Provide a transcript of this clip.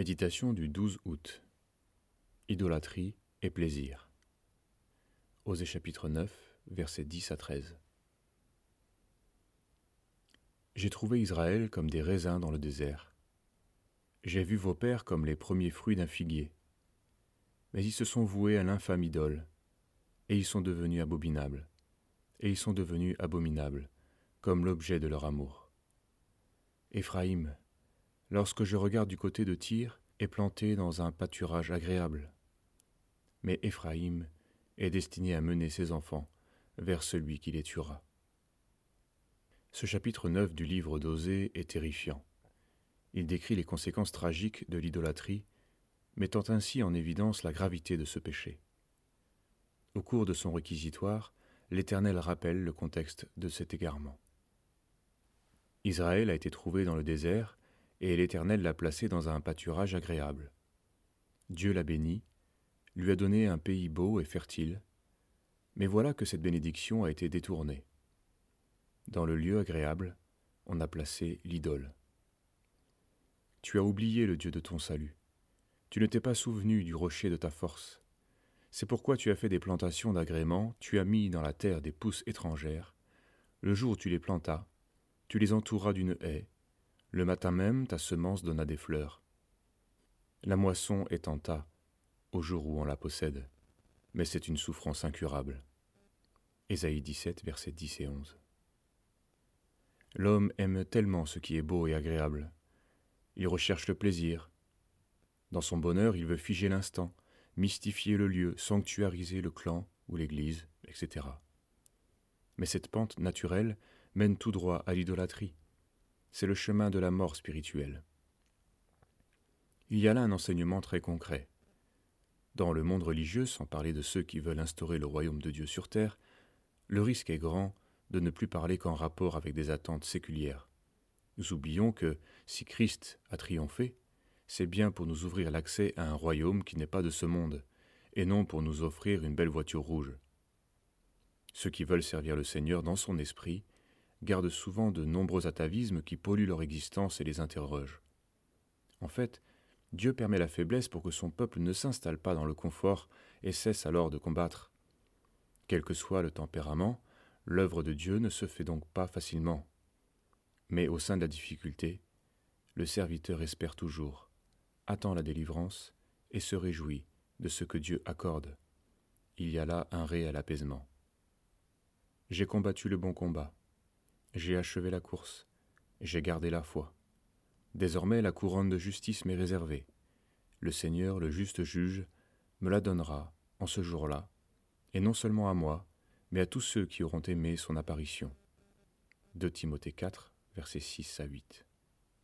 Méditation du 12 août. Idolâtrie et plaisir. Osée chapitre 9, versets 10 à 13. J'ai trouvé Israël comme des raisins dans le désert. J'ai vu vos pères comme les premiers fruits d'un figuier. Mais ils se sont voués à l'infâme idole, et ils sont devenus abominables, et ils sont devenus abominables, comme l'objet de leur amour. Éphraïm, lorsque je regarde du côté de Tyr, est planté dans un pâturage agréable. Mais Éphraïm est destiné à mener ses enfants vers celui qui les tuera. Ce chapitre 9 du livre d'Osée est terrifiant. Il décrit les conséquences tragiques de l'idolâtrie, mettant ainsi en évidence la gravité de ce péché. Au cours de son réquisitoire, l'Éternel rappelle le contexte de cet égarement. Israël a été trouvé dans le désert, et l'Éternel l'a placé dans un pâturage agréable. Dieu l'a béni, lui a donné un pays beau et fertile, mais voilà que cette bénédiction a été détournée. Dans le lieu agréable, on a placé l'idole. Tu as oublié le Dieu de ton salut. Tu ne t'es pas souvenu du rocher de ta force. C'est pourquoi tu as fait des plantations d'agrément, tu as mis dans la terre des pousses étrangères. Le jour où tu les plantas, tu les entouras d'une haie, le matin même, ta semence donna des fleurs. La moisson est en tas, au jour où on la possède, mais c'est une souffrance incurable. Ésaïe 17, versets 10 et 11. L'homme aime tellement ce qui est beau et agréable. Il recherche le plaisir. Dans son bonheur, il veut figer l'instant, mystifier le lieu, sanctuariser le clan ou l'église, etc. Mais cette pente naturelle mène tout droit à l'idolâtrie c'est le chemin de la mort spirituelle. Il y a là un enseignement très concret. Dans le monde religieux, sans parler de ceux qui veulent instaurer le royaume de Dieu sur terre, le risque est grand de ne plus parler qu'en rapport avec des attentes séculières. Nous oublions que, si Christ a triomphé, c'est bien pour nous ouvrir l'accès à un royaume qui n'est pas de ce monde, et non pour nous offrir une belle voiture rouge. Ceux qui veulent servir le Seigneur dans son esprit gardent souvent de nombreux atavismes qui polluent leur existence et les interrogent. En fait, Dieu permet la faiblesse pour que son peuple ne s'installe pas dans le confort et cesse alors de combattre. Quel que soit le tempérament, l'œuvre de Dieu ne se fait donc pas facilement. Mais au sein de la difficulté, le serviteur espère toujours, attend la délivrance et se réjouit de ce que Dieu accorde. Il y a là un réel apaisement. J'ai combattu le bon combat, j'ai achevé la course, j'ai gardé la foi. Désormais la couronne de justice m'est réservée. Le Seigneur, le juste juge, me la donnera en ce jour-là, et non seulement à moi, mais à tous ceux qui auront aimé son apparition. 2 Timothée 4, versets 6 à 8.